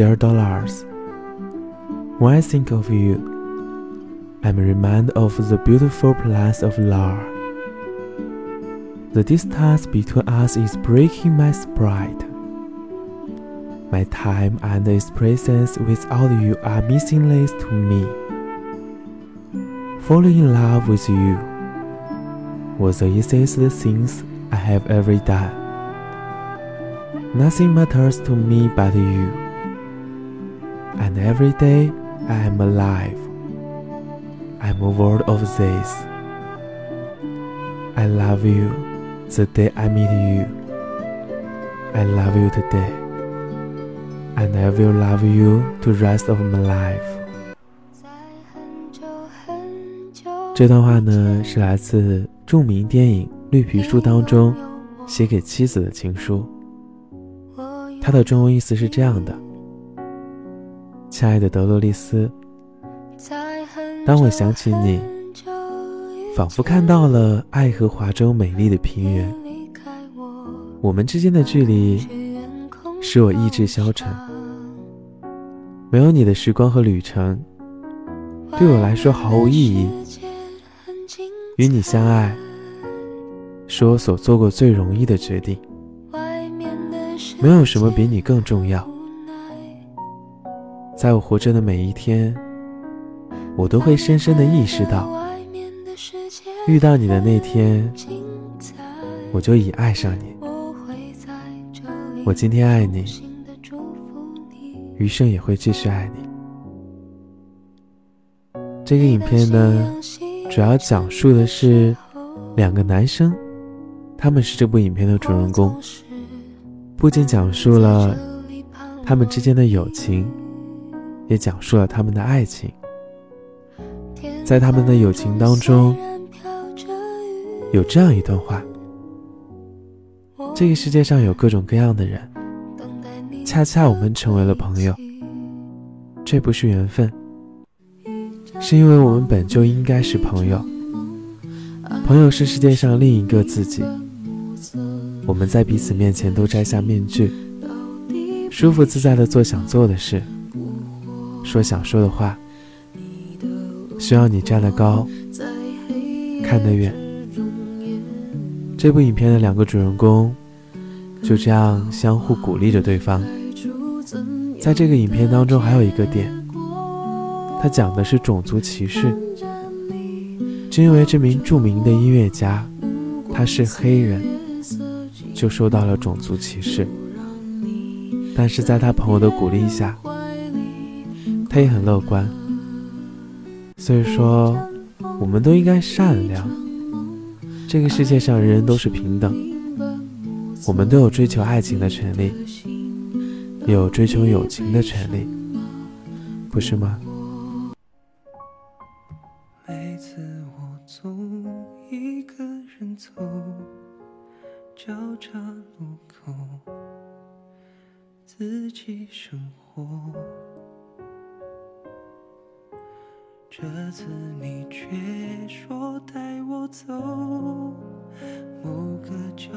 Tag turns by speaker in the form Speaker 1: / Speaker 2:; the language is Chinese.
Speaker 1: Dear dollars, when I think of you, I'm reminded of the beautiful place of love. The distance between us is breaking my spirit. My time and its presence without you are meaningless to me. Falling in love with you was the easiest things I have ever done. Nothing matters to me but you And every day I am alive. I'm a world of this. I love you the day I meet you. I love you today. And I will love you the rest of my life. 这段话呢，是来自着名电影《绿皮书》当中写给妻子的情书。它的中文意思是这样的： 亲爱的德洛丽丝，当我想起你，仿佛看到了爱荷华州美丽的平原。我们之间的距离使我意志消沉。没有你的时光和旅程，对我来说毫无意义。与你相爱，是我所做过最容易的决定。没有什么比你更重要。在我活着的每一天，我都会深深的意识到，遇到你的那天，我就已爱上你。我今天爱你。余生也会继续爱你。这个影片呢，主要讲述的是两个男生，他们是这部影片的主人公。不仅讲述了他们之间的友情，也讲述了他们的爱情。在他们的友情当中，有这样一段话：这个世界上有各种各样的人。恰恰我们成为了朋友，这不是缘分，是因为我们本就应该是朋友。朋友是世界上另一个自己。我们在彼此面前都摘下面具，舒服自在的做想做的事，说想说的话。需要你站得高，看得远。这部影片的两个主人公就这样相互鼓励着对方。在这个影片当中，还有一个点，它讲的是种族歧视，就因为这名著名的音乐家他是黑人，就受到了种族歧视。但是在他朋友的鼓励下，他也很乐观。所以说，我们都应该善良。这个世界上人人都是平等，我们都有追求爱情的权利。有追求友情的权利，不是吗？
Speaker 2: 每次我总一个人走，交叉路口，自己生活。这次你却说带我走某个角